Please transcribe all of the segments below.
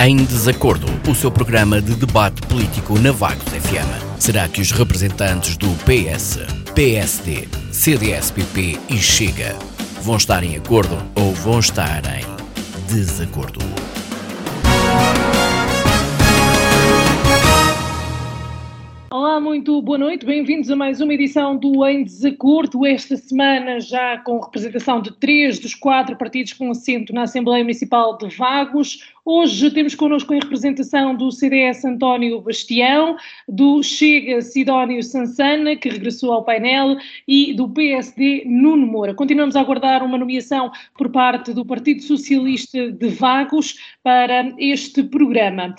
Em Desacordo, o seu programa de debate político na Vagos FM. Será que os representantes do PS, PSD, CDS-PP e Chega vão estar em acordo ou vão estar em desacordo? Muito boa noite, bem-vindos a mais uma edição do Em Desacordo, esta semana já com representação de três dos quatro partidos com assento na Assembleia Municipal de Vagos. Hoje temos connosco em representação do CDS António Bastião, do Chega Sidónio Sansana, que regressou ao painel, e do PSD Nuno Moura. Continuamos a aguardar uma nomeação por parte do Partido Socialista de Vagos para este programa.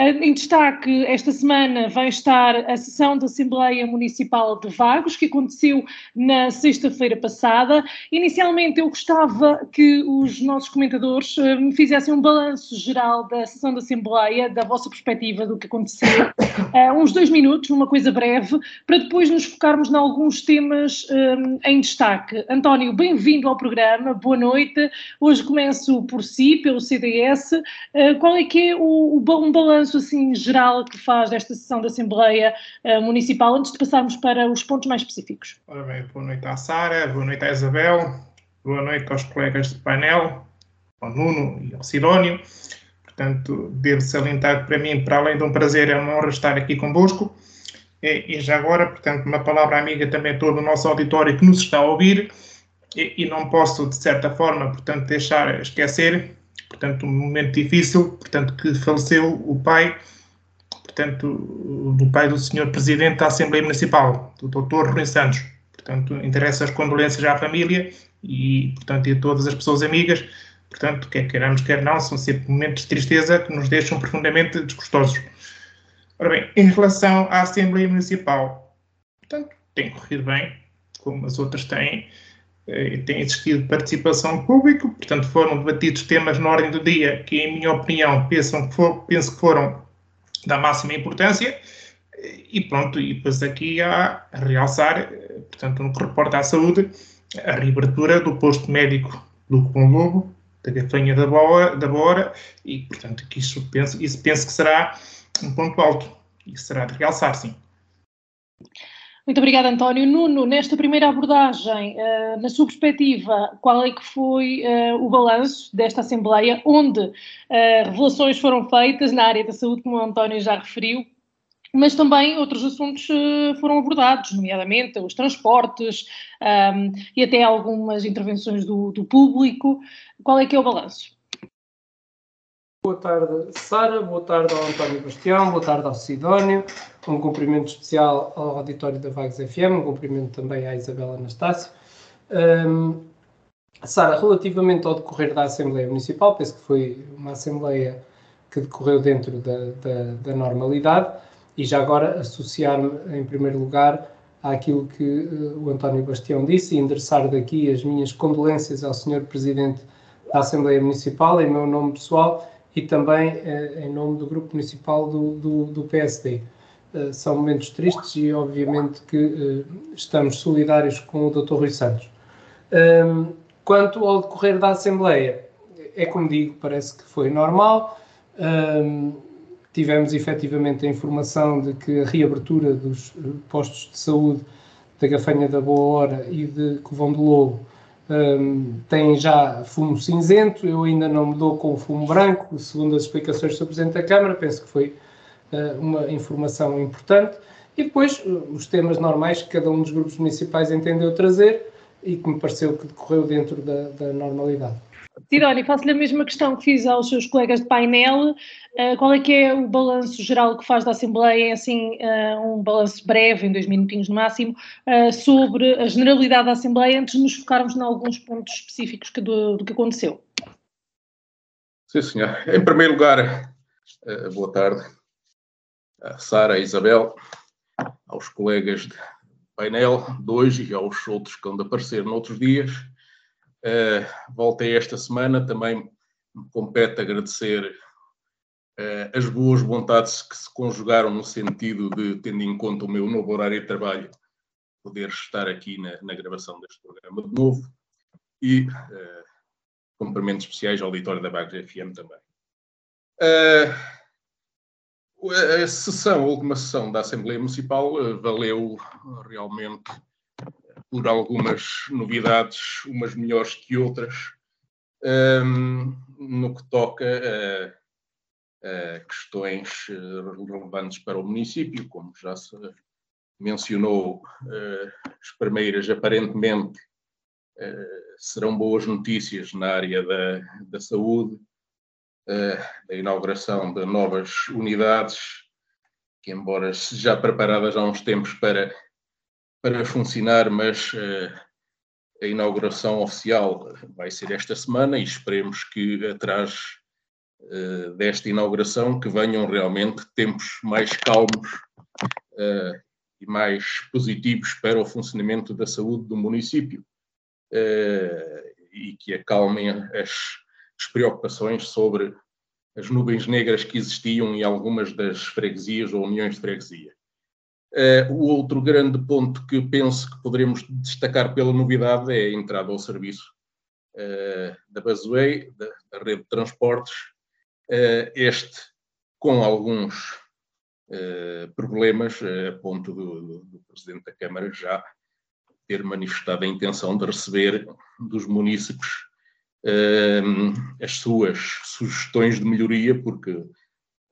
Em destaque, esta semana vai estar a sessão da Assembleia Municipal de Vagos, que aconteceu na sexta-feira passada. Inicialmente, eu gostava que os nossos comentadores eh, me fizessem um balanço geral da sessão da Assembleia, da vossa perspectiva do que aconteceu, uh, uns dois minutos, uma coisa breve, para depois nos focarmos em alguns temas um, em destaque. António, bem-vindo ao programa, boa noite. Hoje começo por si, pelo CDS. Uh, qual é que é o, o um balanço balanço assim geral que faz desta sessão da Assembleia uh, Municipal, antes de passarmos para os pontos mais específicos. Ora bem, boa noite à Sara, boa noite à Isabel, boa noite aos colegas de painel, ao Nuno e ao Sidónio. Portanto, devo salientar que para mim, para além de um prazer, é uma honra estar aqui convosco. E, e já agora, portanto, uma palavra amiga também a todo o nosso auditório que nos está a ouvir. E, e não posso, de certa forma, portanto, deixar esquecer portanto, um momento difícil, portanto, que faleceu o pai, portanto, do pai do senhor presidente da Assembleia Municipal, do doutor Rui Santos. Portanto, interessa as condolências à família e, portanto, e a todas as pessoas amigas. Portanto, quer queiramos, quer não, são sempre momentos de tristeza que nos deixam profundamente desgostosos. Ora bem, em relação à Assembleia Municipal, portanto, tem corrido bem, como as outras têm. Eh, tem existido participação pública, portanto foram debatidos temas na ordem do dia que, em minha opinião, pensam que for, penso que foram da máxima importância e pronto, e depois aqui a realçar, eh, portanto, no que reporta à saúde, a reabertura do posto médico do Cupom Lobo, da Gafanha da Bora, da e, portanto, que isso penso, isso penso que será um ponto alto e será de realçar, sim. Muito obrigada, António. Nuno, nesta primeira abordagem, uh, na sua perspectiva, qual é que foi uh, o balanço desta Assembleia, onde uh, revelações foram feitas na área da saúde, como o António já referiu, mas também outros assuntos foram abordados, nomeadamente os transportes um, e até algumas intervenções do, do público. Qual é que é o balanço? Boa tarde, Sara. Boa tarde ao António Bastião. Boa tarde ao Sidónio. Um cumprimento especial ao auditório da Vagos FM. Um cumprimento também à Isabela Anastácio. Um, Sara, relativamente ao decorrer da Assembleia Municipal, penso que foi uma Assembleia que decorreu dentro da, da, da normalidade e já agora associar-me, em primeiro lugar, àquilo que uh, o António Bastião disse e endereçar daqui as minhas condolências ao Sr. Presidente da Assembleia Municipal, em meu nome pessoal e também eh, em nome do Grupo Municipal do, do, do PSD. Eh, são momentos tristes e, obviamente, que eh, estamos solidários com o Dr. Rui Santos. Ehm, quanto ao decorrer da Assembleia, é como digo, parece que foi normal. Ehm, tivemos efetivamente a informação de que a reabertura dos postos de saúde da Gafanha da Boa Hora e de Covão do Lobo tem já fumo cinzento, eu ainda não me dou com o fumo branco, segundo as explicações do Presidente da Câmara, penso que foi uh, uma informação importante. E depois uh, os temas normais que cada um dos grupos municipais entendeu trazer e que me pareceu que decorreu dentro da, da normalidade. Sidónia, faço-lhe a mesma questão que fiz aos seus colegas de painel. Uh, qual é que é o balanço geral que faz da Assembleia, assim, uh, um balanço breve, em dois minutinhos no máximo, uh, sobre a generalidade da Assembleia, antes de nos focarmos em alguns pontos específicos que do, do, que aconteceu? Sim, senhor. Em primeiro lugar, boa tarde a Sara, a Isabel, aos colegas de painel de hoje e aos outros que vão de aparecer noutros dias. Uh, voltei esta semana, também me compete agradecer uh, as boas vontades que se conjugaram no sentido de, tendo em conta o meu novo horário de trabalho, poder estar aqui na, na gravação deste programa de novo e uh, cumprimentos especiais ao auditório da Bagres FM também. a sessão, a última sessão da Assembleia Municipal valeu realmente por algumas novidades, umas melhores que outras, um, no que toca a, a, questões relevantes para o município, como já se mencionou, uh, as primeiras aparentemente uh, serão boas notícias na área da, da saúde, uh, da inauguração de novas unidades, que embora já preparadas há uns tempos para para funcionar, mas uh, a inauguração oficial vai ser esta semana e esperemos que atrás uh, desta inauguração que venham realmente tempos mais calmos uh, e mais positivos para o funcionamento da saúde do município e que acalmem as, as preocupações sobre as nuvens negras que existiam em algumas das freguesias ou uniões de freguesia. Uh, o outro grande ponto que penso que poderemos destacar pela novidade é a entrada ao serviço uh, da Busway, da, da, rede de transportes, uh, este com alguns problemas, a ponto do, do, do, Presidente da Câmara já ter manifestado a intenção de receber dos munícipes as suas sugestões de melhoria, porque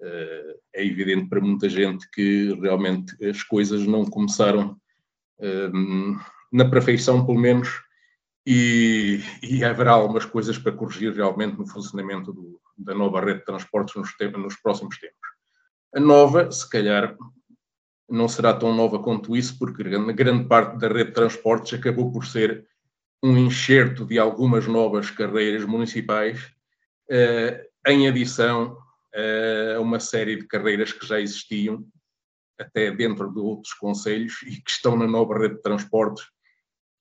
é evidente para muita gente que realmente as coisas não começaram um, na perfeição, pelo menos, e, e, haverá algumas coisas para corrigir realmente no funcionamento do, da nova rede de transportes nos, nos próximos tempos. A nova, se calhar, não será tão nova quanto isso, porque grande parte da rede de transportes acabou por ser um enxerto de algumas novas carreiras municipais, eh, em adição a uma série de carreiras que já existiam, até dentro de outros conselhos, e que estão na nova rede de transportes.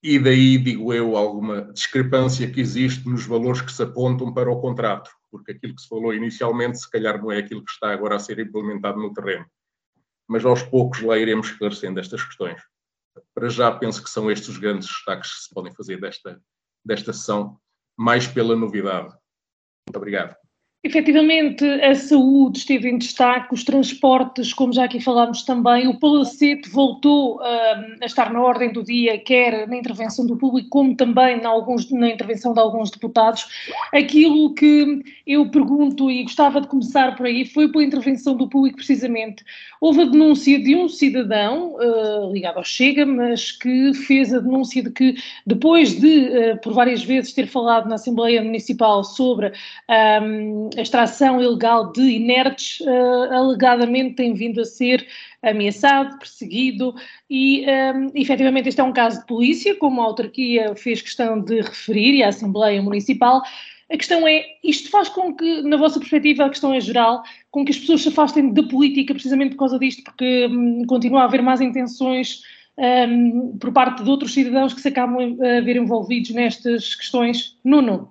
E daí, digo eu, alguma discrepância que existe nos valores que se apontam para o contrato, porque aquilo que se falou inicialmente, se calhar não é aquilo que está agora a ser implementado no terreno. Mas aos poucos lá iremos esclarecendo estas questões. Para já, penso que são estes os grandes destaques que se podem fazer desta, desta sessão, mais pela novidade. Muito obrigado. Efetivamente, a saúde esteve em destaque, os transportes, como já aqui falámos também, o Palacete voltou uh, a estar na ordem do dia, quer na intervenção do público, como também na, alguns, na intervenção de alguns deputados. Aquilo que eu pergunto e gostava de começar por aí foi pela intervenção do público, precisamente. Houve a denúncia de um cidadão uh, ligado ao Chega, mas que fez a denúncia de que, depois de, uh, por várias vezes, ter falado na Assembleia Municipal sobre. Um, a extração ilegal de inertes uh, alegadamente tem vindo a ser ameaçado, perseguido e um, ehm, efetivamente este é um caso de polícia, como a autarquia fez questão de referir e a Assembleia Municipal. A questão é, isto faz com que, na vossa perspectiva, a questão é geral, com que as pessoas se afastem da política precisamente por causa disto, porque hum, continua a haver más intenções um, por parte de outros cidadãos que se acabam a ver envolvidos nestas questões. Nuno.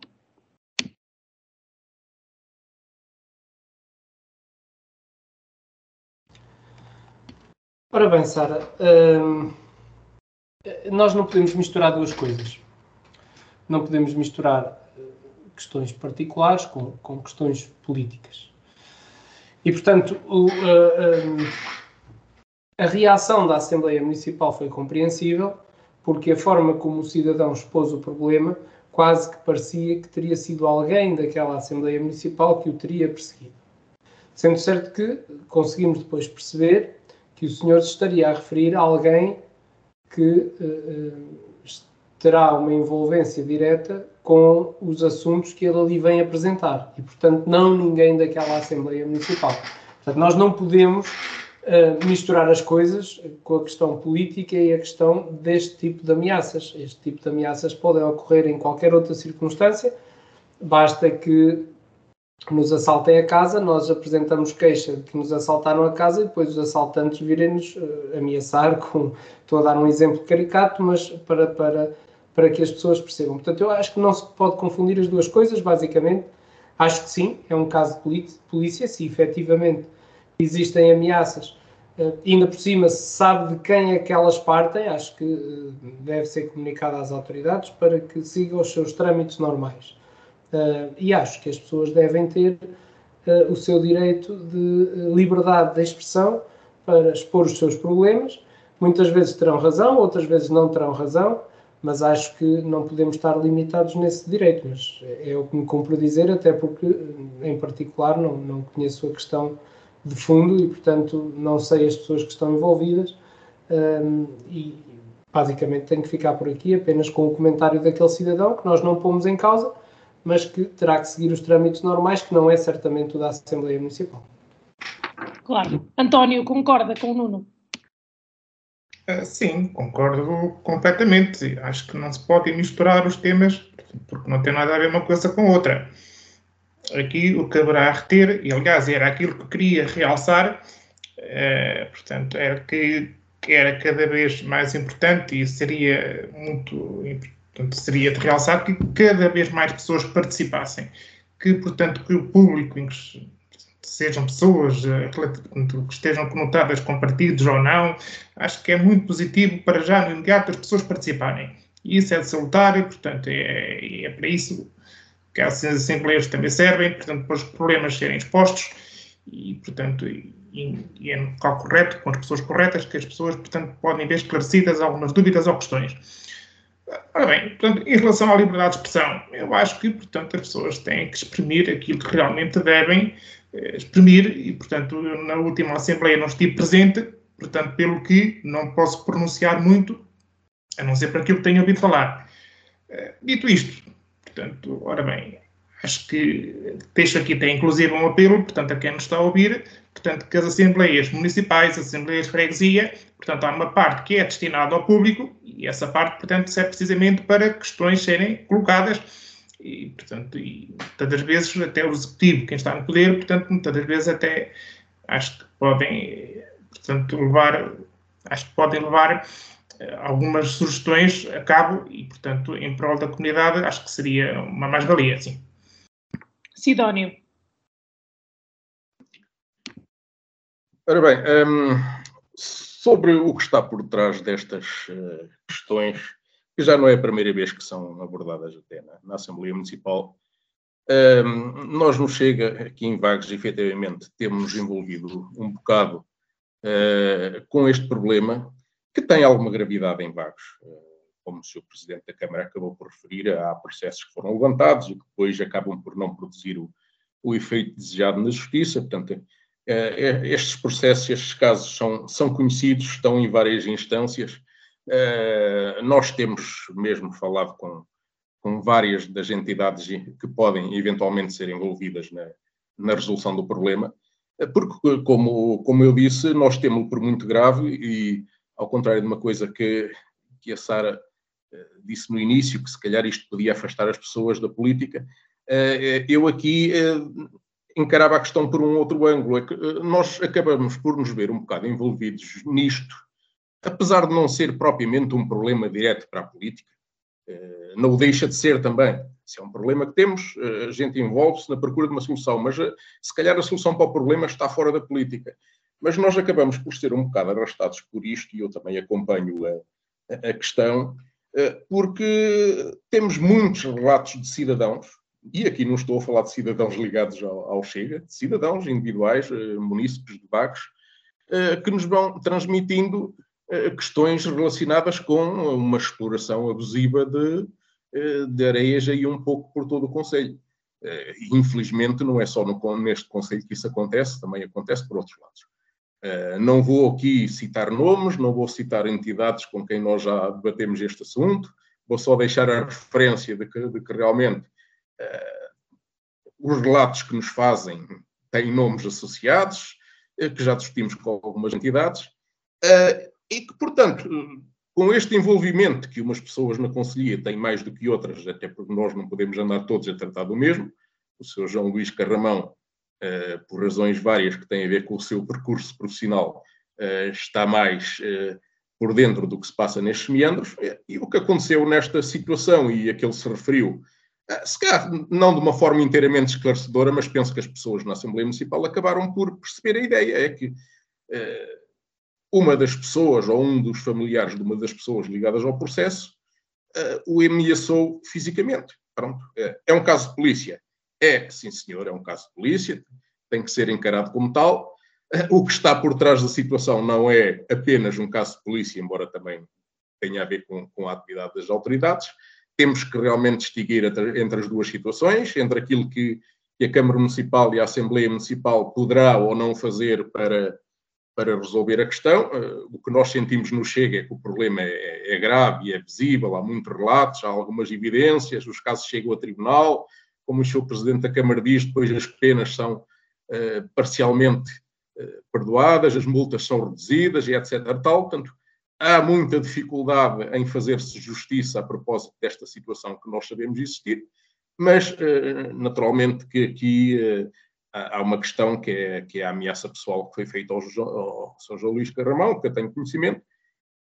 Ora bem, Sara, hum, nós não podemos misturar duas coisas. Não podemos misturar eh, questões particulares com, com questões políticas. E, portanto, o, a, a, a reação da Assembleia Municipal foi compreensível, porque a forma como o cidadão expôs o problema quase que parecia que teria sido alguém daquela Assembleia Municipal que o teria perseguido. Sendo certo que conseguimos depois perceber que o senhor estaria a referir a alguém que uh, terá uma envolvência direta com os assuntos que ele ali vem apresentar e, portanto, não ninguém daquela Assembleia Municipal. Portanto, nós não podemos uh, misturar as coisas com a questão política e a questão deste tipo de ameaças. Este tipo de ameaças podem ocorrer em qualquer outra circunstância, basta que nos assaltem a casa, nós apresentamos queixa de que nos assaltaram a casa e depois os assaltantes virem-nos uh, ameaçar com, estou a dar um exemplo caricato, mas para, para, para que as pessoas percebam. Portanto, eu acho que não se pode confundir as duas coisas, basicamente. Acho que sim, é um caso de polícia, se efetivamente existem ameaças, uh, ainda por cima se sabe de quem é que elas partem, acho que uh, deve ser comunicado às autoridades para que sigam os seus trâmites normais. Uh, e acho que as pessoas devem ter uh, o seu direito de liberdade de expressão para expor os seus problemas. Muitas vezes terão razão, outras vezes não terão razão, mas acho que não podemos estar limitados nesse direito. Mas é o que me compro dizer, até porque, em particular, não, não conheço a questão de fundo e, portanto, não sei as pessoas que estão envolvidas. E basicamente tenho que ficar por aqui apenas com o comentário daquele cidadão que nós não pomos em causa, mas que terá que seguir os trâmites normais, que não é certamente o da Assembleia Municipal. Claro. António, concorda com o Nuno? Uh, sim, concordo completamente. Acho que não se pode misturar os temas porque não tem nada a ver uma coisa com outra. Aqui o que haverá a reter, e aliás era aquilo que queria realçar, uh, portanto, era que, que, era cada vez mais importante e seria muito portanto, seria de realçar que cada vez mais pessoas participassem, que, portanto, que o público sejam pessoas eh, que estejam conotadas com partidos ou não, acho que é muito positivo para já no imediato as pessoas participarem. Isso é de salutar e, portanto, é, é para isso que as assembleias também servem, portanto, para os problemas serem expostos e, portanto, e, e é no local correto, com as pessoas corretas, que as pessoas, portanto, podem ver esclarecidas algumas dúvidas ou questões. Ora bem, portanto, em relação à liberdade de expressão, eu acho que, portanto, as pessoas têm que exprimir aquilo que realmente devem eh, exprimir e, portanto, na última Assembleia não estive presente, portanto, pelo que não posso pronunciar muito, a não ser para aquilo que tenho ouvido falar. Eh, dito isto, portanto, ora bem, acho que deixo aqui até inclusive um apelo, portanto, a quem nos está a ouvir, portanto, que as Assembleias Municipais, as Assembleias de Freguesia, portanto, há uma parte que é destinada ao público e essa parte, portanto, serve precisamente para questões serem colocadas e, portanto, e, muitas vezes até o executivo, quem está no poder, portanto, muitas vezes até acho que podem, portanto, levar, acho que podem levar eh, algumas sugestões a cabo e, portanto, em prol da comunidade, acho que seria uma mais-valia, sim. Sidónio. Ora bem, um, sobre o que está por trás destas uh, questões que já não é a primeira vez que são abordadas até na, na Assembleia Municipal. Um, nós nos chega aqui em Vagos, efetivamente, temos envolvido um bocado uh, com este problema, que tem alguma gravidade em Vagos. Uh, como o Sr. Presidente da Câmara acabou por referir, há processos que foram levantados e que depois acabam por não produzir o, o efeito desejado na Justiça. Portanto, uh, estes processos, estes casos são, são conhecidos, estão em várias instâncias Uh, nós temos mesmo falado com, com várias das entidades que podem eventualmente ser envolvidas na, na resolução do problema, eh, porque, como, como eu disse, nós temos por muito grave e, ao contrário de uma coisa que, que a Sara disse no início, que se calhar isto podia afastar as pessoas da política, uh, eu aqui encarava a questão por um outro ângulo. É nós acabamos por nos ver um bocado envolvidos nisto apesar de não ser propriamente um problema direto para a política, eh, não o deixa de ser também. Se é um problema que temos, eh, a gente envolve-se na procura de uma solução, mas eh, se calhar a solução para o problema está fora da política. Mas nós acabamos por ser um bocado arrastados por isto, e eu também acompanho a, a questão, porque temos muitos relatos de cidadãos, e aqui não estou a falar de cidadãos ligados ao, ao Chega, cidadãos individuais, munícipes de vagos, que nos vão transmitindo eh, questões relacionadas com uma exploração abusiva de, eh, de areias aí um pouco por todo o Conselho. Eh, infelizmente, não é só no, neste Conselho que isso acontece, também acontece por outros lados. Não vou aqui citar nomes, não vou citar entidades com quem nós já debatemos este assunto, vou só deixar a referência de que, de que realmente os relatos que nos fazem têm nomes associados, que já discutimos com algumas entidades, e que, portanto, com este envolvimento que umas pessoas na Conselhia têm mais do que outras, até porque nós não podemos andar todos a tratar do mesmo, o Sr. João Luís Carramão, por razões várias que têm a ver com o seu percurso profissional, uh, está mais uh, por dentro do que se passa nestes meandros, e o que aconteceu nesta situação, e a que ele se referiu, se calhar não de uma forma inteiramente esclarecedora, mas penso que as pessoas na Assembleia Municipal acabaram por perceber a ideia, é que uma das pessoas ou um dos familiares de uma das pessoas ligadas ao processo o ameaçou fisicamente. Pronto, é um caso de polícia. É, sim senhor, é um caso de polícia. tem que ser encarado como tal. O que está por trás da situação não é apenas um caso de polícia, embora também tenha a ver com, com a atividade das autoridades. Temos que realmente distinguir entre, as duas situações, entre aquilo que, que, a Câmara Municipal e a Assembleia Municipal poderá ou não fazer para, para resolver a questão. Uh, o que nós sentimos no Chega é que o problema é, é grave e é visível, há muitos relatos, há algumas evidências, os casos chegam a tribunal, como o Sr. Presidente da Câmara diz, depois as penas são uh, parcialmente uh, perdoadas, as multas são reduzidas e etc. Tal, portanto, há muita dificuldade em fazer-se justiça a propósito desta situação que nós sabemos existir, mas naturalmente que aqui há uma questão que é, que é a ameaça pessoal que foi feita ao, ao São João Luís Carramão, que eu tenho conhecimento,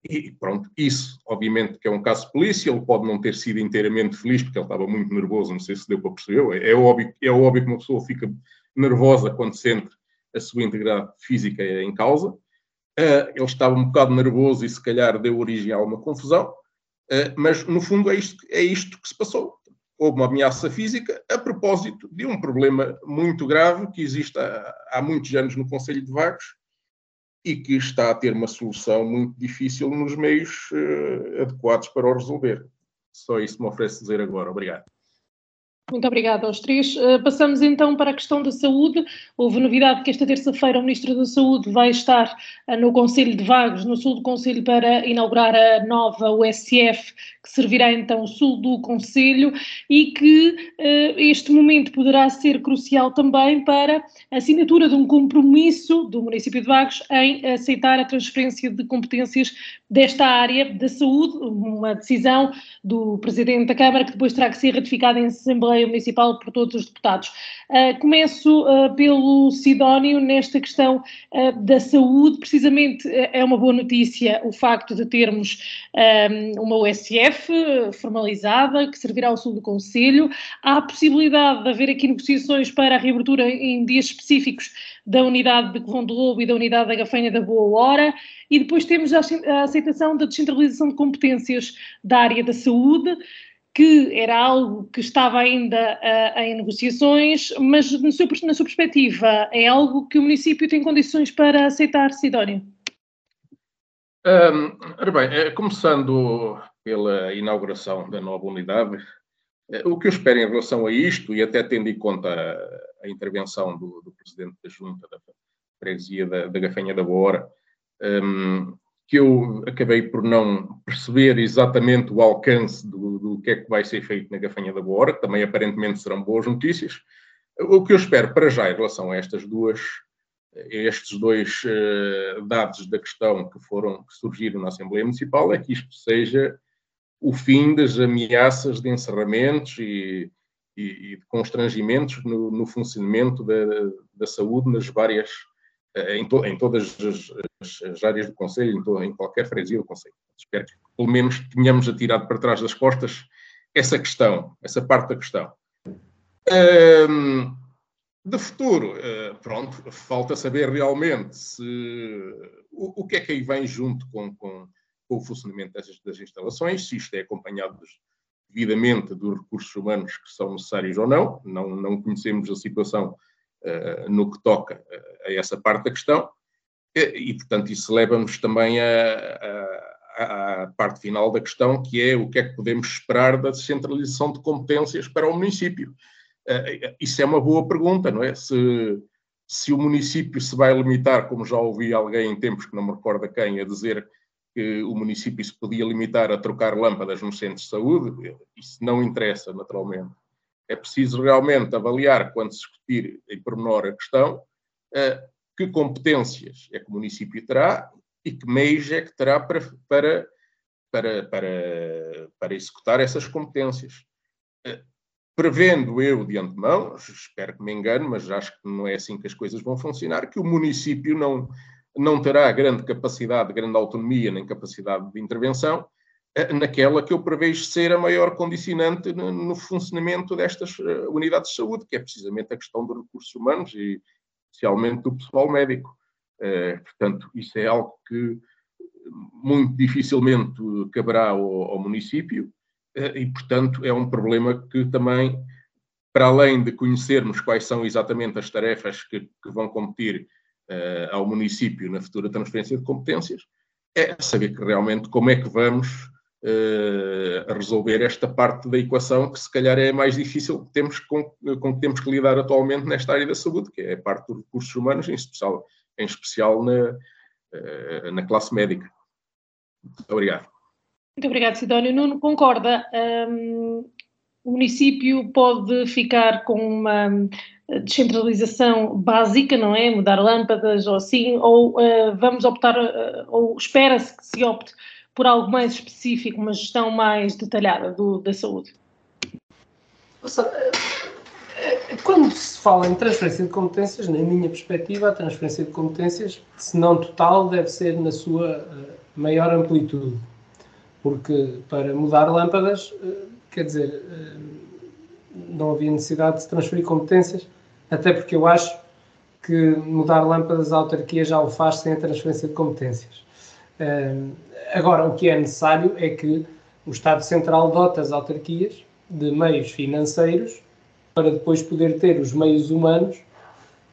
e pronto, isso, obviamente, que é um caso de polícia, ele pode não ter sido inteiramente feliz, porque ele estava muito nervoso, não sei se deu para perceber, é, é óbvio, é óbvio que uma pessoa fica nervosa quando sente a sua integridade física em causa, uh, ele estava um bocado nervoso e se calhar deu origem a uma confusão, uh, mas no fundo é isto, é isto que se passou. Houve uma ameaça física a propósito de um problema muito grave que existe há, há muitos anos no Conselho de Vagos e que está a ter uma solução muito difícil nos meios uh, adequados para o resolver. Só isso me oferece dizer agora. Obrigado. Muito obrigada aos três. Uh, passamos então para a questão da saúde. Houve novidade que esta terça-feira o Ministro da Saúde vai estar uh, no Conselho de Vagos, no sul do Conselho, para inaugurar a nova USF, que servirá então o sul do Conselho e que uh, este momento poderá ser crucial também para a assinatura de um compromisso do município de Vagos em aceitar a transferência de competências desta área da saúde, uma decisão do Presidente da Câmara que depois terá que ser ratificada em Assembleia Municipal por todos os deputados. Uh, começo uh, pelo Sidónio nesta questão uh, da saúde, precisamente é uma boa notícia o facto de termos uma USF formalizada que servirá ao sul do Conselho. Há a possibilidade de haver aqui negociações para a reabertura em dias específicos da unidade de Colombo do Lobo e da unidade da Gafanha da Boa Hora, e depois temos a aceitação da descentralização de competências da área da saúde, que era algo que estava ainda uh, em negociações, mas seu, na sua perspectiva, é algo que o município tem condições para aceitar, Sidónio? Um, ora bem, eh, começando pela inauguração da nova unidade, eh, o que eu espero em relação a isto, e até tendo em conta a, a intervenção do, do, Presidente da Junta da Freguesia da, da Gafanha da Boa um, que eu acabei por não perceber exatamente o alcance do, do, que é que vai ser feito na Gafanha da Boa que também aparentemente serão boas notícias. O que eu espero para já em relação a estas duas, estes dois uh, dados da questão que foram que surgiram na Assembleia Municipal é que isto seja o fim das ameaças de encerramentos e, e, e de constrangimentos no, no funcionamento da, da, saúde nas várias, em, to, em todas as, as, áreas do Conselho, em, to, em, qualquer freguesia do Conselho. Espero que pelo menos tenhamos atirado para trás das costas essa questão, essa parte da questão. Um, de futuro, uh, pronto, falta saber realmente se, o, o, que é que aí vem junto com, com com o funcionamento das, das instalações, se isto é acompanhado devidamente dos recursos humanos que são necessários ou não. Não, não conhecemos a situação no que toca uh, a essa parte da questão. E, portanto, isso leva-nos também à parte final da questão, que é o que é que podemos esperar da descentralização de competências para o município. Uh, isso é uma boa pergunta, não é? Se, se o município se vai limitar, como já ouvi alguém em tempos que não me recorda quem, a dizer que o município se podia limitar a trocar lâmpadas nos centros de saúde, isso não interessa, naturalmente. É preciso realmente avaliar, quando se discutir em pormenor a questão, eh, que competências é que o município terá e que meios é que terá para, para, para, para, para executar essas competências. Eh, prevendo eu de antemão, espero que me engane, mas acho que não é assim que as coisas vão funcionar, que o município não, não terá grande capacidade, grande autonomia nem capacidade de intervenção naquela que eu prevejo ser a maior condicionante no, funcionamento destas eh, unidades de saúde, que é precisamente a questão dos recursos humanos e especialmente do pessoal médico. Eh, portanto, isso é algo que muito dificilmente caberá ao, ao município e, portanto, é um problema que também para além de conhecermos quais são exatamente as tarefas que, que vão competir ao município na futura transferência de competências, é saber que realmente como é que vamos uh, resolver esta parte da equação que se calhar é mais difícil que temos com, com que temos que lidar atualmente nesta área da saúde, que é a parte dos recursos humanos, em especial, em especial na, uh, na classe médica. Obrigado. Muito obrigado, Sidónio. Nuno, concorda? Um, o município pode ficar com uma descentralização básica, não é? Mudar lâmpadas ou assim, ou uh, vamos optar, uh, ou espera-se que se opte por algo mais específico, uma gestão mais detalhada do, da saúde? Eh, quando se fala em transferência de competências, na minha perspectiva, a transferência de competências, se não total, deve ser na sua maior amplitude. Porque para mudar lâmpadas, quer dizer, não havia necessidade de transferir competências, até porque eu acho que mudar lâmpadas à autarquia já o faz sem a transferência de competências. Agora, o que é necessário é que o Estado Central dote as autarquias de meios financeiros para depois poder ter os meios humanos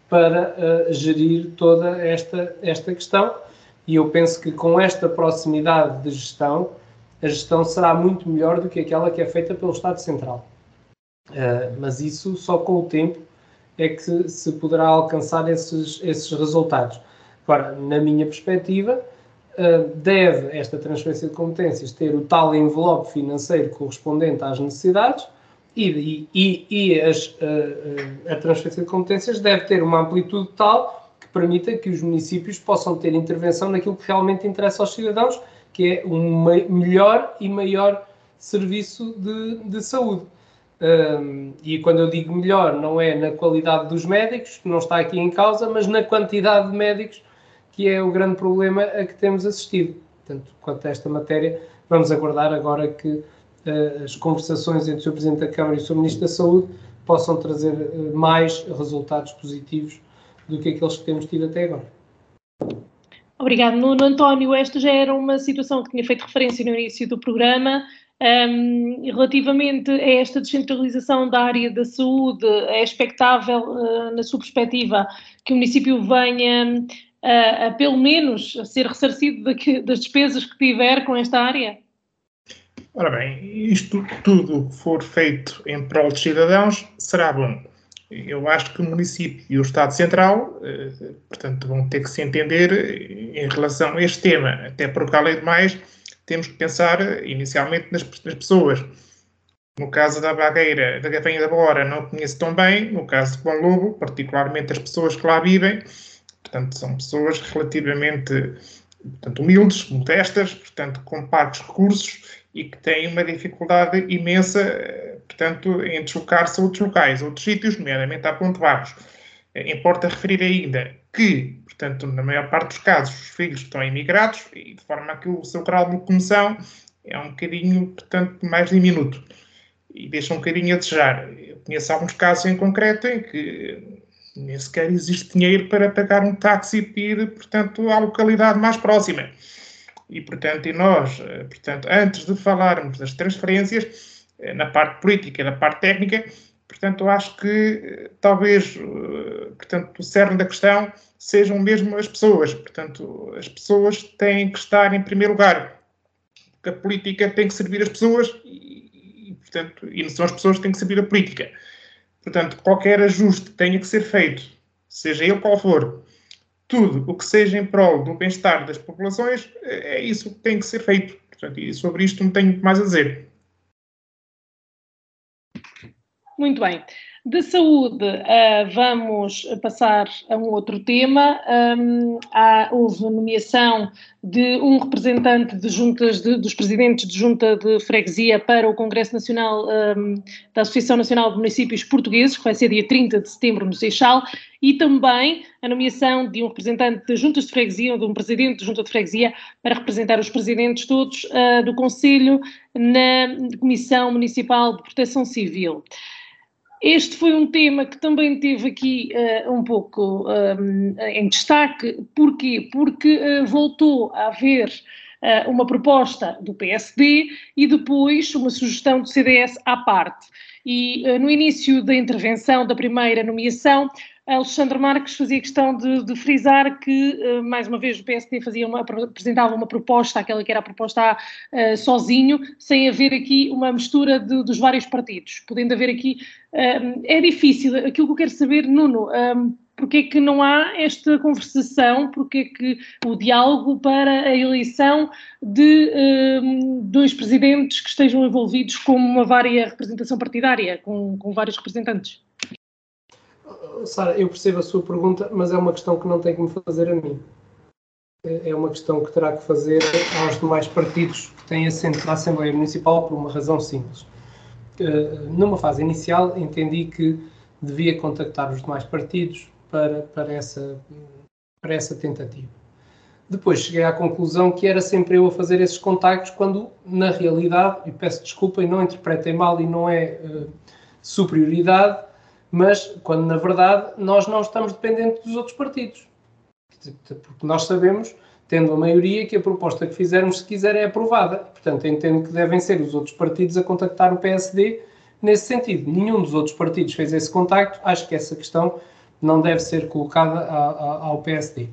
para uh, gerir toda esta, esta questão. E eu penso que com esta proximidade de gestão, a gestão será muito melhor do que aquela que é feita pelo Estado Central. Uh, mas isso só com o tempo é que se poderá alcançar esses, esses resultados. Agora, na minha perspectiva, deve esta transferência de competências ter o tal envelope financeiro correspondente às necessidades e, e, e as, uh, a transferência de competências deve ter uma amplitude tal que permita que os municípios possam ter intervenção naquilo que realmente interessa aos cidadãos, que é um melhor e maior serviço de, de saúde. Um, e quando eu digo melhor, não é na qualidade dos médicos, que não está aqui em causa, mas na quantidade de médicos, que é o grande problema a que temos assistido. Portanto, quanto a esta matéria, vamos aguardar agora que uh, as conversações entre o. Presidente da Câmara e o Sr. Ministro da Saúde possam trazer uh, mais resultados positivos do que aqueles que temos tido até agora. Obrigado, Nuno. António, esta já era uma situação que tinha feito referência no início do programa. Um, relativamente a esta descentralização da área da saúde, é expectável, uh, na sua perspectiva, que o município venha uh, a, pelo menos, a ser ressarcido daqui, das despesas que tiver com esta área? Ora bem, isto tudo que for feito em prol dos cidadãos será bom. Eu acho que o município e o Estado Central, uh, portanto, vão ter que se entender em relação a este tema, até porque, além de mais, temos que pensar inicialmente nas, nas pessoas. No caso da Bagueira, da Gafanha da Bora, não conheço tão bem. No caso de Bom Lobo, particularmente as pessoas que lá vivem. Portanto, são pessoas relativamente portanto, humildes, modestas, portanto, com parcos recursos e que têm uma dificuldade imensa, portanto, em deslocar-se a outros locais, outros sítios, nomeadamente a Ponte Barros. Importa referir ainda que Portanto, na maior parte dos casos, os filhos estão imigrados e de forma a que o seu grau de locomoção é um bocadinho, portanto, mais diminuto e deixa um bocadinho a desejar. Eu conheço alguns casos em concreto em que nem sequer existe dinheiro para pagar um táxi e ir, portanto, à localidade mais próxima. E, portanto, e nós, eh, portanto, antes de falarmos das transferências, eh, na parte política na parte técnica, portanto, acho que eh, talvez, portanto, o cerne da questão sejam mesmo as pessoas. Portanto, as pessoas têm que estar em primeiro lugar. Porque a política tem que servir as pessoas e, e, portanto, e não são as pessoas que têm que servir a política. Portanto, qualquer ajuste que tenha que ser feito, seja ele qual for, tudo o que seja em prol do bem-estar das populações, é isso que tem que ser feito. Portanto, e sobre isto não tenho mais a dizer. Muito bem. De saúde, uh, vamos passar a um outro tema. Um, há, houve nomeação de um representante de juntas de, dos presidentes de junta de freguesia para o Congresso Nacional um, da Associação Nacional de Municípios Portugueses, que vai ser dia 30 de setembro no Seixal, e também a nomeação de um representante de juntas de freguesia, ou de um presidente de junta de freguesia, para representar os presidentes todos uh, do Conselho na Comissão Municipal de Proteção Civil. Este foi um tema que também teve aqui uh, um pouco um, eh, em destaque. Porquê? Porque uh, voltou a haver uh, uma proposta do PSD e depois uma sugestão do CDS à parte. E no início da intervenção da primeira nomeação, Alexandre Marques fazia questão de, de frisar que, uh, mais uma vez, o PSD fazia uma, apresentava uma proposta, aquela que era a proposta A, uh, sozinho, sem haver aqui uma mistura de, dos vários partidos, podendo haver aqui. Uh, é difícil, aquilo que eu quero saber, Nuno. Um, porque é que não há esta conversação, porque é que o diálogo para a eleição de dois presidentes que estejam envolvidos com uma vária representação partidária, com, com vários representantes? Sara, eu percebo a sua pergunta, mas é uma questão que não tem que me fazer a mim. É, uma questão que terá que fazer aos demais partidos que têm assento na Assembleia Municipal por uma razão simples. Eh, numa fase inicial, entendi que devia contactar os demais partidos para, para, essa, para essa tentativa. Depois cheguei à conclusão que era sempre eu a fazer esses contactos, quando, na realidade, e peço desculpa e não interpretem mal e não é uh, superioridade, mas quando na verdade nós não estamos dependentes dos outros partidos. Porque nós sabemos, tendo a maioria, que a proposta que fizermos, se quiser, é aprovada. Portanto, entendo que devem ser os outros partidos a contactar o PSD nesse sentido. Nenhum dos outros partidos fez esse contacto, acho que essa questão não deve ser colocada ao PSD.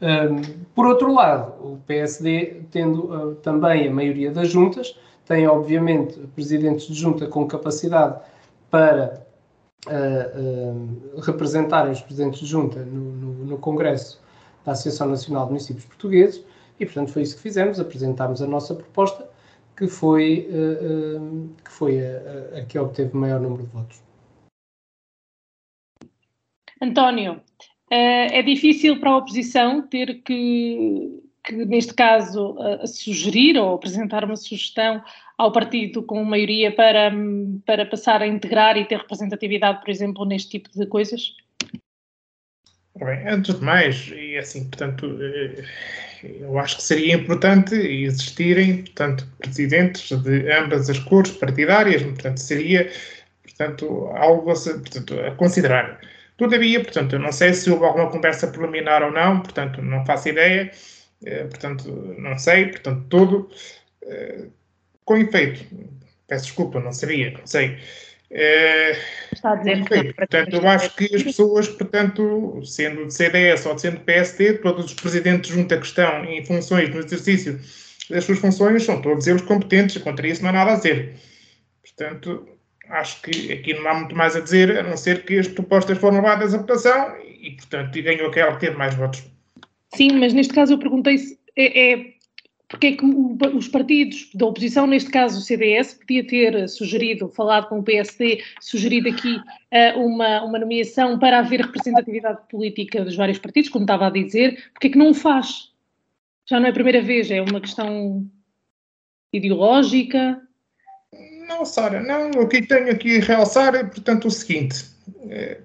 Um, por outro lado, o PSD, tendo uh, também a maioria das juntas, tem obviamente presidentes de junta com capacidade para uh, representarem os presidentes de junta no, no, no, Congresso da Associação Nacional de Municípios Portugueses e, portanto, foi isso que fizemos, apresentámos a nossa proposta, que foi, uh, que foi a, a, que obteve maior número de votos. António, é difícil para a oposição ter que, que neste caso, sugerir ou apresentar uma sugestão ao partido com maioria para, para passar a integrar e ter representatividade, por exemplo, neste tipo de coisas? Bem, antes de mais, e assim, portanto, eh, eu acho que seria importante existirem, portanto, presidentes de ambas as cores partidárias, portanto, seria, portanto, algo a, portanto, a considerar. Todavia, portanto, eu não sei se houve alguma conversa preliminar ou não, portanto, não faço ideia, eh, portanto, não sei, portanto, tudo eh, com efeito. Peço desculpa, não sabia, não sei. É, Está a dizer que portanto, eu acho que as pessoas, portanto, sendo de CDS ou sendo PSD, todos os presidentes junto que estão em funções no exercício das suas funções são todos eles competentes, contra isso não há nada a dizer. Portanto, acho que aqui não há muito mais a dizer, a não ser que as propostas foram levadas à votação e, portanto, ganhou aquela que teve mais votos. Sim, mas neste caso eu perguntei se é, é porque é que os partidos da oposição, neste caso o CDS, podia ter sugerido, falado com o PSD, sugerido aqui uh, uma, uma nomeação para haver representatividade política dos vários partidos, como estava a dizer, porque é que não o faz? Já não é a primeira vez, é uma questão ideológica? Não, Sara, não. O que tenho aqui a realçar é, portanto, o seguinte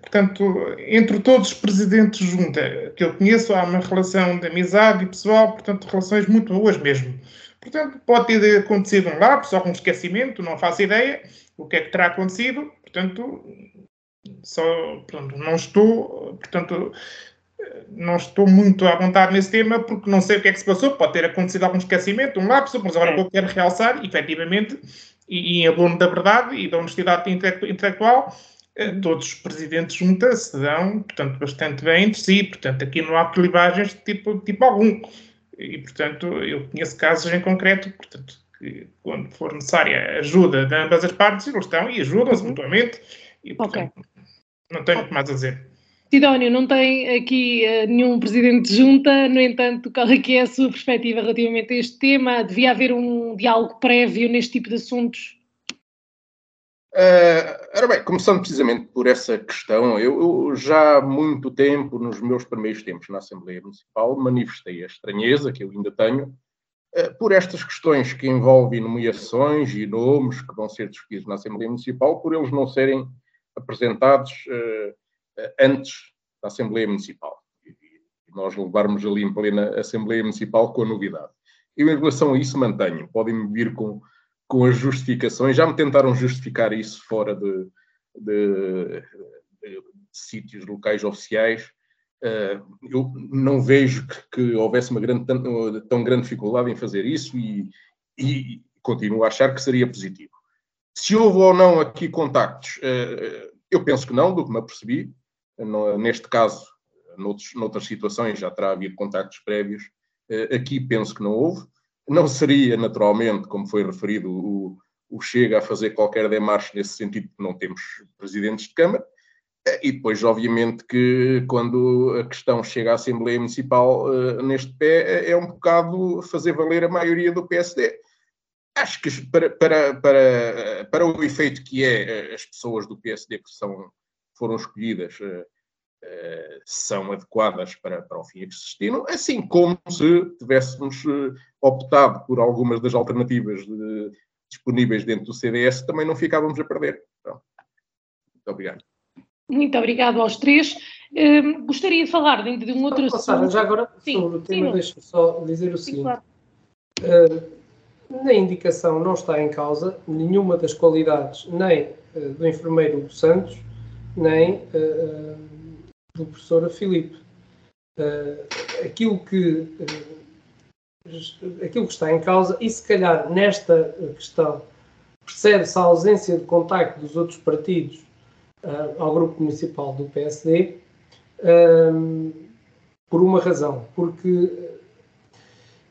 portanto, entre todos os presidentes junta que eu conheço, há uma relação de amizade e pessoal, portanto, relações muito boas mesmo. Portanto, pode ter acontecido um lapso, algum esquecimento, não faço ideia o que é que terá acontecido, portanto, só, portanto, não estou, portanto, não estou muito à vontade nesse tema porque não sei o que é que se passou, pode ter acontecido algum esquecimento, um lapso, mas agora é. eu quero realçar, efetivamente, e, e em abono da verdade e da honestidade intelectual, todos os presidentes juntas se dão, portanto, bastante bem entre si, portanto, aqui não há clivagens de tipo, tipo algum. E, portanto, eu conheço casos em concreto, portanto, que quando for necessária ajuda de ambas as partes, eles estão e ajudam-se uhum. mutuamente, e, portanto, okay. não tenho muito mais a dizer. Sidónio, não tem aqui uh, nenhum presidente de junta, no entanto, qual é que é a sua perspectiva relativamente a este tema? Devia haver um diálogo prévio neste tipo de assuntos? Uh, ora bem, começando precisamente por essa questão, eu, eu, já há muito tempo, nos meus primeiros tempos na Assembleia Municipal, manifestei a estranheza que eu ainda tenho uh, por estas questões que envolvem nomeações e nomes que vão ser discutidos na Assembleia Municipal, por eles não serem apresentados uh, antes da Assembleia Municipal. E, nós levarmos ali em plena Assembleia Municipal com a novidade. Eu, em relação a isso, mantenho. Podem-me vir com com as justificações. Já me tentaram justificar isso fora de, de, de, de sítios locais oficiais. Uh, eu não vejo que, que, houvesse uma grande, tão, tão, grande dificuldade em fazer isso e, e, continuo a achar que seria positivo. Se houve ou não aqui contactos, eu penso que não, do que me apercebi. Neste caso, noutros, noutras situações já terá havido contactos prévios. Aqui penso que não houve. Não seria, naturalmente, como foi referido, o, o Chega a fazer qualquer demarche nesse sentido, porque não temos presidentes de Câmara. E depois, obviamente, que quando a questão chega à Assembleia Municipal uh, neste pé, é um bocado fazer valer a maioria do PSD. Acho que para, para, para, para o efeito que é eh, as pessoas do PSD que são, foram escolhidas uh, são adequadas para, para o fim a que se destinam, assim como se tivéssemos optado por algumas das alternativas de, disponíveis dentro do CDS, também não ficávamos a perder. Então, muito obrigado. Muito obrigado aos três. Uh, gostaria de falar dentro de um outro assunto. Sara, já agora, sim, sobre o tema, deixa-me só dizer o sim, seguinte. Claro. Uh, na indicação não está em causa nenhuma das qualidades, nem uh, do enfermeiro Santos, nem uh, do professor Filipe. aquilo que aquilo que está em causa, e se calhar nesta questão percebe-se a ausência de contacto dos outros partidos uh, ao grupo municipal do PSD, por uma razão, porque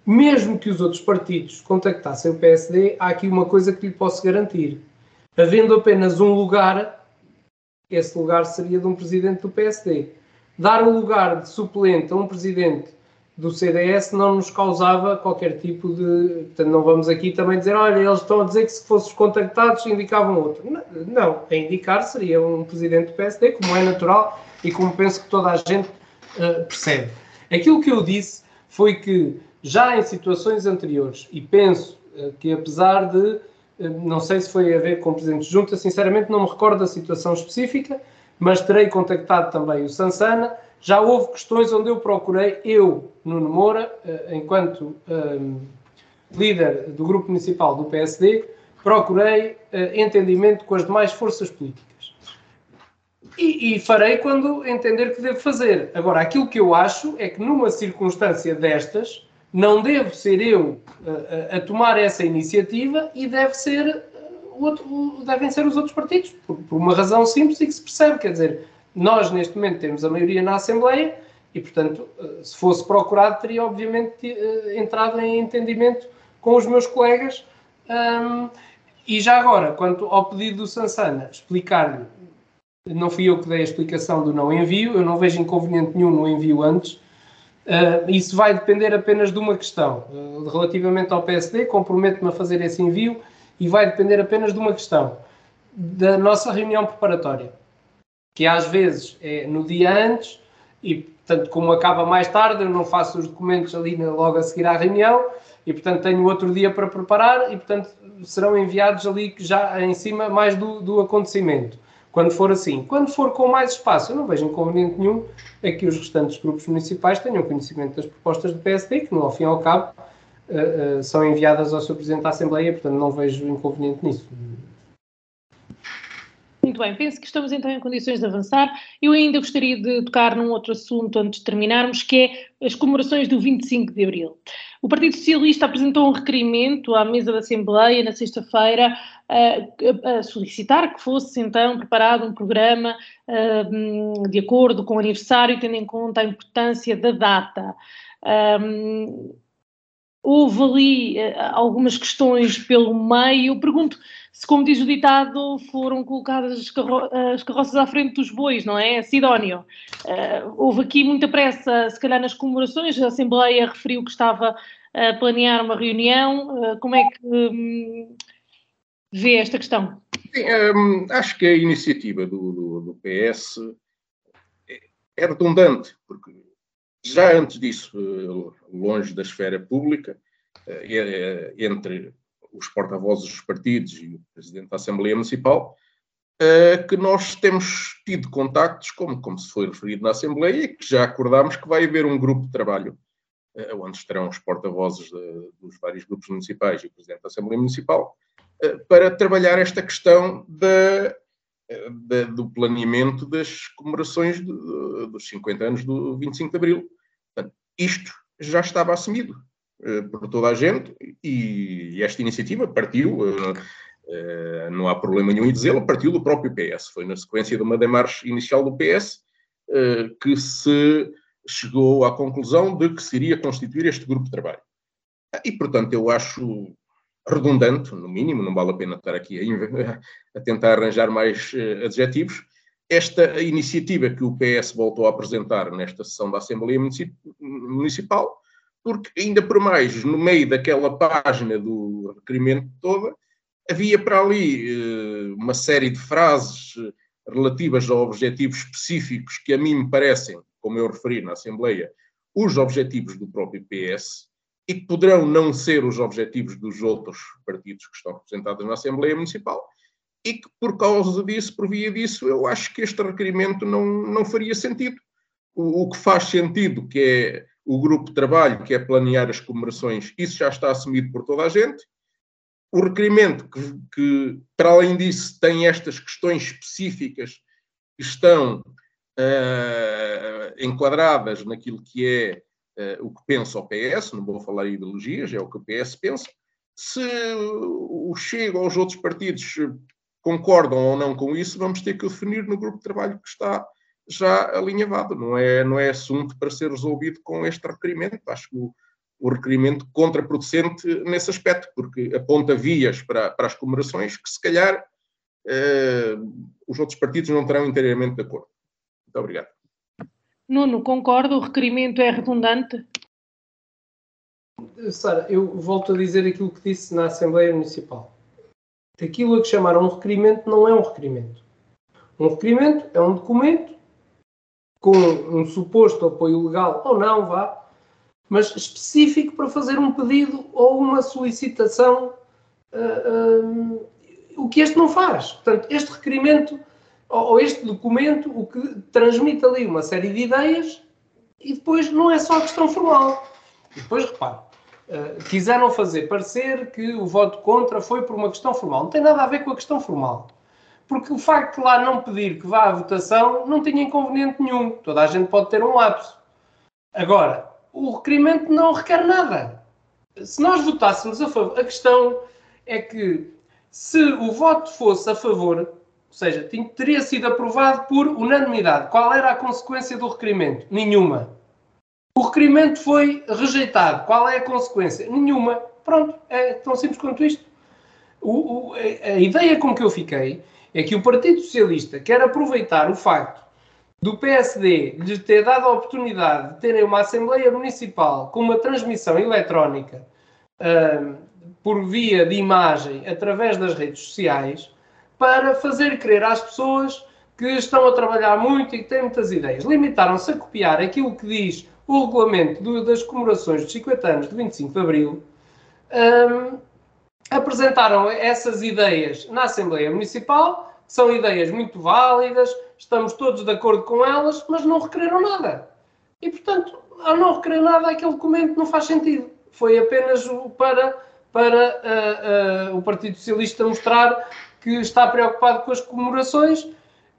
mesmo que os outros partidos contactassem o PSD, há aqui uma coisa que lhe posso garantir. Havendo apenas um lugar, esse lugar seria de um presidente do PSD. Dar o lugar de suplente a um presidente do CDS não nos causava qualquer tipo de. Portanto, não vamos aqui também dizer, olha, eles estão a dizer que se fossem contactados indicavam outro. Não, a indicar seria um presidente do PSD, como é natural e como penso que toda a gente uh, percebe. Aquilo que eu disse foi que já em situações anteriores, e penso uh, que apesar de, não sei se foi a ver com o presidente de junta, sinceramente não me recordo da situação específica, mas terei contactado também o Sansana já houve questões onde eu procurei, eu, Nuno Moura, eh, enquanto um, ehm, líder do grupo municipal do PSD, procurei uh, entendimento com as demais forças políticas. E, e, farei quando entender que devo fazer. Agora, aquilo que eu acho é que numa circunstância destas, não devo ser eu uh, a tomar essa iniciativa e deve ser, uh, outro, devem ser os outros partidos, por, por uma razão simples e que se percebe, quer dizer, nós, neste momento, temos a maioria na Assembleia e, portanto, eh, se fosse procurado, teria, obviamente, eh, entrado em entendimento com os meus colegas. Um, e já agora, quanto ao pedido do Sansana, explicar-lhe, não fui eu que dei a explicação do não envio, eu não vejo inconveniente nenhum no envio antes. Uh, isso vai depender apenas de uma questão. Uh, relativamente ao PSD, comprometo-me a fazer esse envio e vai depender apenas de uma questão, da nossa reunião preparatória que às vezes é no dia antes e, portanto, como acaba mais tarde, eu não faço os documentos ali logo a seguir à reunião e, portanto, tenho outro dia para preparar e, portanto, serão enviados ali já em cima mais do, do acontecimento. Quando for assim. Quando for com mais espaço, eu não vejo inconveniente nenhum é que os restantes grupos municipais tenham conhecimento das propostas do PSD, que, no, ao fim e ao cabo, uh, uh, são enviadas ao Sr. Presidente da Assembleia, portanto, não vejo inconveniente nisso. Muito bem, penso que estamos então em condições de avançar. Eu ainda gostaria de tocar num outro assunto antes de terminarmos, que é as comemorações do 25 de Abril. O Partido Socialista apresentou um requerimento à mesa da Assembleia na sexta-feira a, a, solicitar que fosse então preparado um programa uh, de acordo com o aniversário, tendo em conta a importância da data. Um, houve ali uh, algumas questões pelo meio. Pergunto se, como diz o ditado, foram colocadas as, carro as carroças à frente dos bois, não é? Sidónio. Uh, houve aqui muita pressa, se calhar nas comemorações, a Assembleia referiu que estava a planear uma reunião. Uh, como é que um, vê esta questão? Sim, um, acho que a iniciativa do, do, do PS é, é redundante, porque já antes disso, eh, longe da esfera pública, entre os porta-vozes dos partidos e o Presidente da Assembleia Municipal, que nós temos tido contactos, como, como se foi referido na Assembleia, e que já acordámos que vai haver um grupo de trabalho onde estarão os porta-vozes dos vários grupos municipais e o Presidente da Assembleia Municipal, para trabalhar esta questão da, da, do planeamento das comemorações do, dos 50 anos do 25 de Abril. Portanto, isto já estava assumido. Eh, por toda a gente e esta iniciativa partiu. Uh, não há problema nenhum em dizê-lo, partiu do próprio PS. Foi na sequência de uma demarche inicial do PS uh, que se chegou à conclusão de que se iria constituir este grupo de trabalho. E, portanto, eu acho redundante, no mínimo, não vale a pena estar aqui a, a tentar arranjar mais uh, adjetivos, esta iniciativa que o PS voltou a apresentar nesta sessão da Assembleia Municipal, porque ainda por mais, no meio daquela página do requerimento toda, havia para ali uh, uma série de frases relativas a objetivos específicos que a mim me parecem, como eu referi na Assembleia, os objetivos do próprio PS, e que poderão não ser os objetivos dos outros partidos que estão representados na Assembleia Municipal, e que por causa disso, por via disso, eu acho que este requerimento não, não faria sentido. O, o que faz sentido, que é o grupo de trabalho, que é planear as comemorações, isso já está assumido por toda a gente. O requerimento, que, que para além disso tem estas questões específicas que estão uh, enquadradas naquilo que é o que pensa o PS, não vou falar em ideologias, é o que o PS pensa. Se o Chega ou os outros partidos concordam ou não com isso, vamos ter que definir no grupo de trabalho que está já alinhavado. Não é, não é assunto para ser resolvido com este requerimento. Acho que o, o requerimento contraproducente nesse aspecto, porque aponta vias para, para as comemorações que, se calhar, eh, os outros partidos não terão inteiramente de acordo. Muito obrigado. Nuno, concordo, o requerimento é redundante? Sara, eu volto a dizer aquilo que disse na Assembleia Municipal. Aquilo a que chamaram um requerimento não é um requerimento. Um requerimento é um documento com um suposto apoio legal ou não, vá, mas específico para fazer um pedido ou uma solicitação, uh, o que este não faz. Portanto, este requerimento ou este documento o que transmite ali uma série de ideias e depois não é só a questão formal. E depois, repare, uh, quiseram fazer parecer que o voto contra foi por uma questão formal. Não tem nada a ver com a questão formal. Porque o facto de lá não pedir que vá à votação não tinha inconveniente nenhum. Toda a gente pode ter um lapso. Agora, o requerimento não requer nada. Se nós votássemos a favor, a questão é que se o voto fosse a favor, ou seja, teria sido aprovado por unanimidade, qual era a consequência do requerimento? Nenhuma. O requerimento foi rejeitado. Qual é a consequência? Nenhuma. Pronto, é tão simples quanto isto. O, o, a ideia com que eu fiquei é que o Partido Socialista quer aproveitar o facto do PSD lhes ter dado a oportunidade de terem uma Assembleia Municipal com uma transmissão eletrónica uh, por via de imagem através das redes sociais para fazer crer às pessoas que estão a trabalhar muito e têm muitas ideias. Limitaram-se a copiar aquilo que diz o regulamento do, das comemorações dos 50 anos de 25 de Abril, um, apresentaram essas ideias na Assembleia Municipal, são ideias muito válidas, estamos todos de acordo com elas, mas não requereram nada. E, portanto, ao não requerer nada, aquele documento não faz sentido. Foi apenas para, para uh, uh, o Partido Socialista mostrar que está preocupado com as comemorações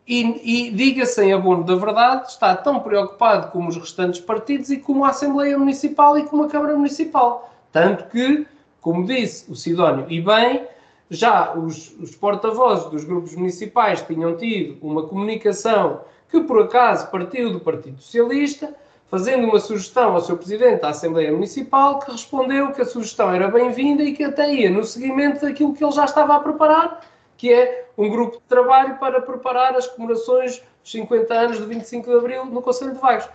e, e diga-se em abono da verdade, está tão preocupado como os restantes partidos e como a Assembleia Municipal e como a Câmara Municipal. Tanto que, como disse o Sidónio, e bem, já os, os porta-vozes dos grupos municipais tinham tido uma comunicação que, por acaso, partiu do Partido Socialista, fazendo uma sugestão ao seu presidente da Assembleia Municipal, que respondeu que a sugestão era bem-vinda e que até ia no seguimento daquilo que ele já estava a preparar que é um grupo de trabalho para preparar as comemorações dos 50 anos de 25 de Abril no Conselho de Vagos.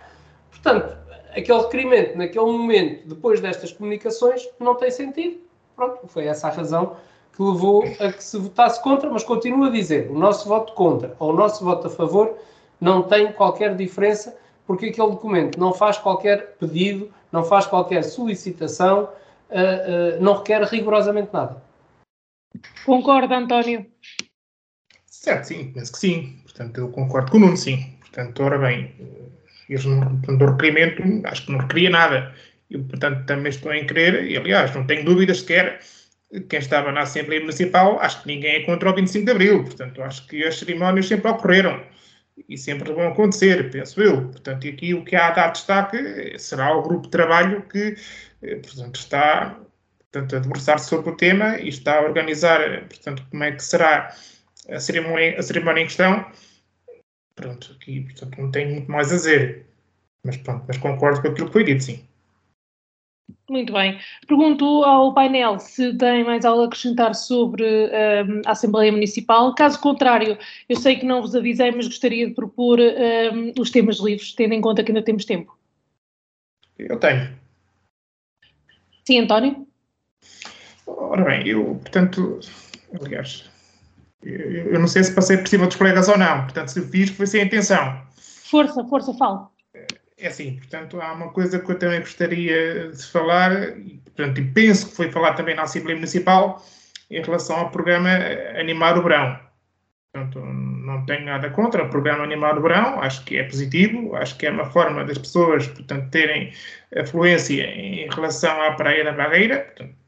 Portanto, aquele requerimento, naquele momento, depois destas comunicações, não tem sentido. Pronto, foi essa a razão que levou a que se votasse contra, mas continuo a dizer, o nosso voto contra ou o nosso voto a favor não tem qualquer diferença, porque aquele documento não faz qualquer pedido, não faz qualquer solicitação, uh, uh, não requer rigorosamente nada. Concorda, António? Certo, sim, penso que sim. Portanto, eu concordo com o Nuno, sim. Portanto, ora bem, eles não, o requerimento, acho que não requeria nada. Eu, portanto, também estou em crer, e aliás, não tenho dúvidas sequer, quem estava na Assembleia Municipal, acho que ninguém é contra o 25 de Abril. Portanto, acho que as cerimónias sempre ocorreram e sempre vão acontecer, penso eu. Portanto, e aqui o que há a dar destaque será o grupo de trabalho que, eh, portanto, está portanto, a debruçar-se sobre o tema e está a organizar, portanto, como é que será a cerimónia, a cerimónia em questão. Pronto, aqui, portanto, não tenho muito mais a dizer. Mas pronto, mas concordo com aquilo que foi dito, sim. Muito bem. Pergunto ao painel se tem mais algo a acrescentar sobre um, a Assembleia Municipal. Caso contrário, eu sei que não vos avisei, mas gostaria de propor um, os temas livres, tendo em conta que ainda temos tempo. Eu tenho. Sim, António? Ora bem, eu, portanto, aliás, eu, eu não sei se passei por cima dos colegas ou não, portanto, se fiz, foi sem intenção. Força, força, fala. É assim, portanto, há uma coisa que eu também gostaria de falar, e, portanto, e penso que foi falado também na Assembleia Municipal, em relação ao programa Animar o Verão. Portanto, não tenho nada contra o programa Animar o Verão, acho que é positivo, acho que é uma forma das pessoas, portanto, terem afluência em relação à Praia da Barreira, portanto,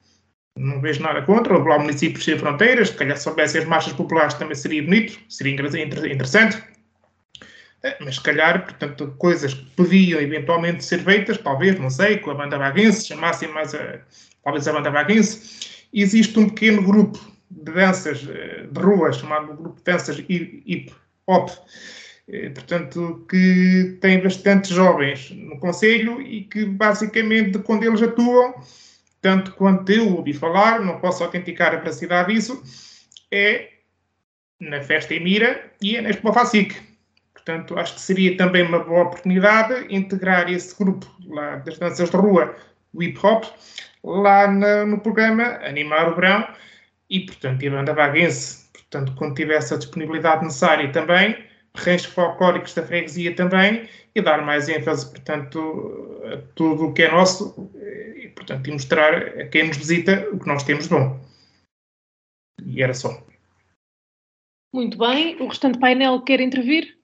não vejo nada contra, o municípios sem fronteiras, se calhar se soubesse as marchas populares também seria bonito, seria interessante, é, mas se calhar, portanto, coisas que podiam eventualmente ser feitas, talvez, não sei, com a banda vaguense, chamassem mais a, talvez a banda vaguense, existe um pequeno grupo de danças eh, de rua, chamado grupo de danças hip hop, eh, portanto, que tem bastantes jovens no Conselho e que, basicamente, quando eles atuam, tanto quanto eu ouvi falar, não posso autenticar a veracidade disso, é na Festa Emira e é na Expo Facic. Portanto, acho que seria também uma boa oportunidade integrar esse grupo lá das danças de rua, o hip hop, lá na, no programa Animar o Verão e, portanto, a banda vaguense, portanto, quando tivesse a disponibilidade necessária também, reis folclóricos da freguesia também, e dar mais ênfase, portanto, a tudo o que é nosso e, portanto, e mostrar a quem nos visita o que nós temos de bom. E era só. Muito bem. O restante painel quer intervir?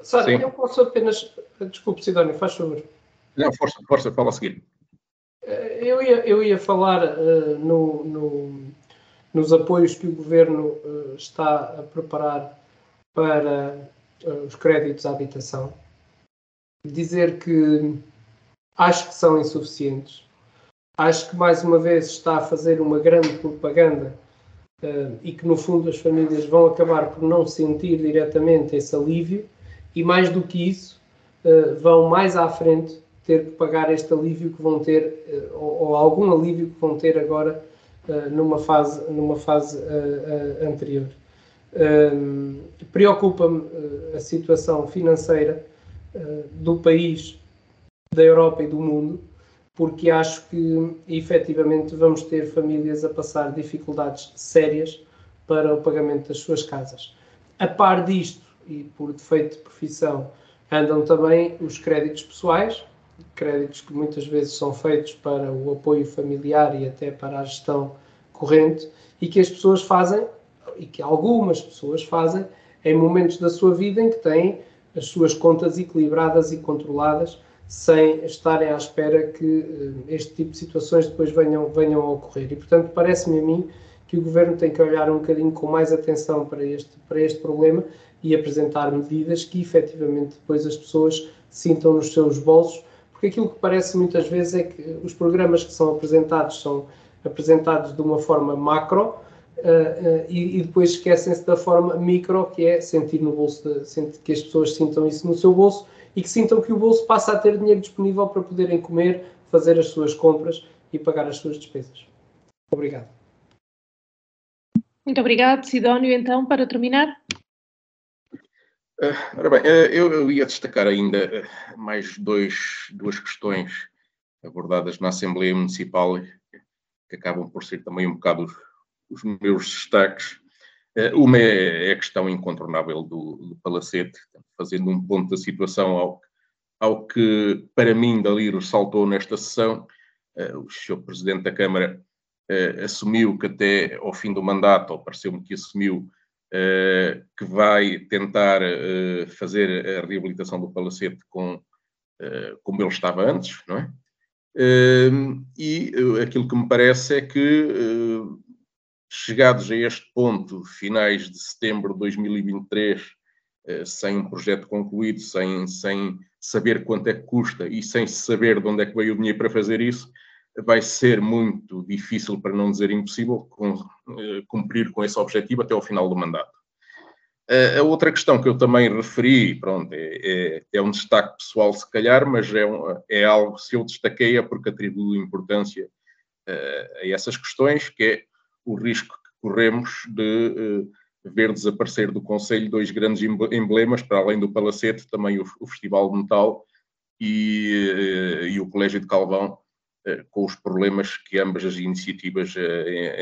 Sara, eu posso apenas. Desculpe, Sidónio, faz favor. Não, força, força, fala a seguir. Eh, eu ia, eu ia falar uh, no, no, nos apoios que o Governo uh, está a preparar para uh, os créditos à habitação. Dizer que acho que são insuficientes. Acho que, mais uma vez, está a fazer uma grande propaganda e que, no fundo, as famílias vão acabar por não sentir diretamente esse alívio e mais do que isso, uh, vão mais à frente ter que pagar este alívio que vão ter, uh, ou, ou, algum alívio que vão ter agora uh, numa fase, numa fase anterior. Preocupa-me a situação financeira do país, da Europa e do mundo, porque acho que efetivamente vamos ter famílias a passar dificuldades sérias para o pagamento das suas casas. A par disto, e por defeito de profissão andam também os créditos pessoais, créditos que muitas vezes são feitos para o apoio familiar e até para a gestão corrente e que as pessoas fazem, e que algumas pessoas fazem, em momentos da sua vida em que têm as suas contas equilibradas e controladas, sem estarem à espera que eh, este tipo de situações depois venham, venham a ocorrer. E, portanto, parece-me a mim que o Governo tem que olhar um bocadinho com mais atenção para este, para este problema e apresentar medidas que efetivamente depois as pessoas sintam nos seus bolsos, porque aquilo que parece muitas vezes é que os programas que são apresentados são apresentados de uma forma macro uh, uh, e, e, depois esquecem-se da forma micro, que é sentir no bolso, de, que as pessoas sintam isso no seu bolso e que sintam que o bolso passa a ter dinheiro disponível para poderem comer, fazer as suas compras e pagar as suas despesas. Obrigado. Muito obrigado, Sidónio. Então, para terminar. Uh, ora bem, uh, eu, eu, ia destacar ainda uh, mais dois, duas questões abordadas na Assembleia Municipal que acabam por ser também um bocado os, os meus destaques. uma é, é, a questão incontornável do, do, Palacete, fazendo um ponto da situação ao, ao que, para mim, Daliro saltou nesta sessão. o Sr. Presidente da Câmara assumiu que até ao fim do mandato, ou pareceu-me que assumiu, que vai tentar uh, fazer a reabilitação do palacete com, uh, como ele estava antes, não é? e aquilo que me parece é que, chegados a este ponto, finais de setembro de 2023, sem um projeto concluído, sem, sem saber quanto é que custa e sem saber de onde é que veio o dinheiro para fazer isso, vai ser muito difícil, para não dizer impossível, eh, cumprir com esse objetivo até ao final do mandato. A outra questão que eu também referi, pronto, é, é, é um destaque pessoal se calhar, mas é, um, é algo, se eu destaquei é porque atribuo importância uh, a essas questões, que é o risco que corremos de uh, ver desaparecer do Conselho dois grandes emblemas, para além do Palacete, também o, o Festival de Metal e, uh, e, o Colégio de Calvão, com os problemas que ambas as iniciativas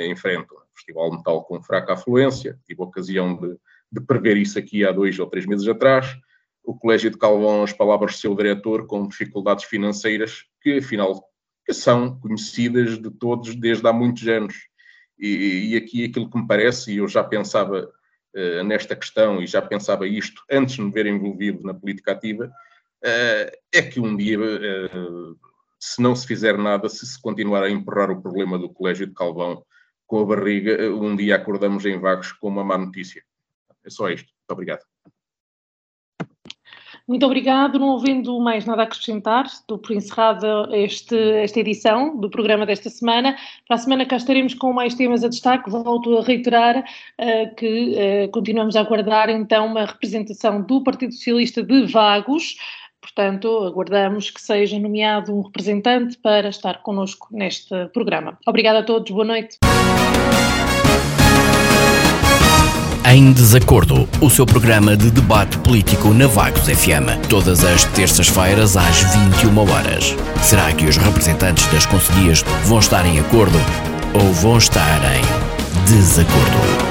enfrentam. O Festival Metal com fraca afluência, tive a ocasião de de prever isso aqui há dois ou três meses atrás. O Colégio de Calvão, as palavras do seu diretor, com dificuldades financeiras que, afinal, que são conhecidas de todos desde há muitos anos. E, e aqui aquilo que me parece, e eu já pensava uh, nesta questão e já pensava isto antes de me ver envolvido na política ativa, uh, é que um dia, uh, se não se fizer nada, se se continuar a empurrar o problema do Colégio de Calvão com a barriga, um dia acordamos em Vagos com uma má notícia. É só isto. Muito obrigado. Muito obrigado. Não havendo mais nada a acrescentar, estou por encerrada esta edição do programa desta semana. Para a semana cá estaremos com mais temas a destaque. Volto a reiterar uh, que uh, continuamos a aguardar então uma representação do Partido Socialista de Vagos. Portanto, aguardamos que seja nomeado um representante para estar connosco neste programa. Obrigada a todos. Boa noite. Em Desacordo, o seu programa de debate político na Vagos FM, todas as terças-feiras às 21 horas. Será que os representantes das conselhias vão estar em acordo ou vão estar em desacordo?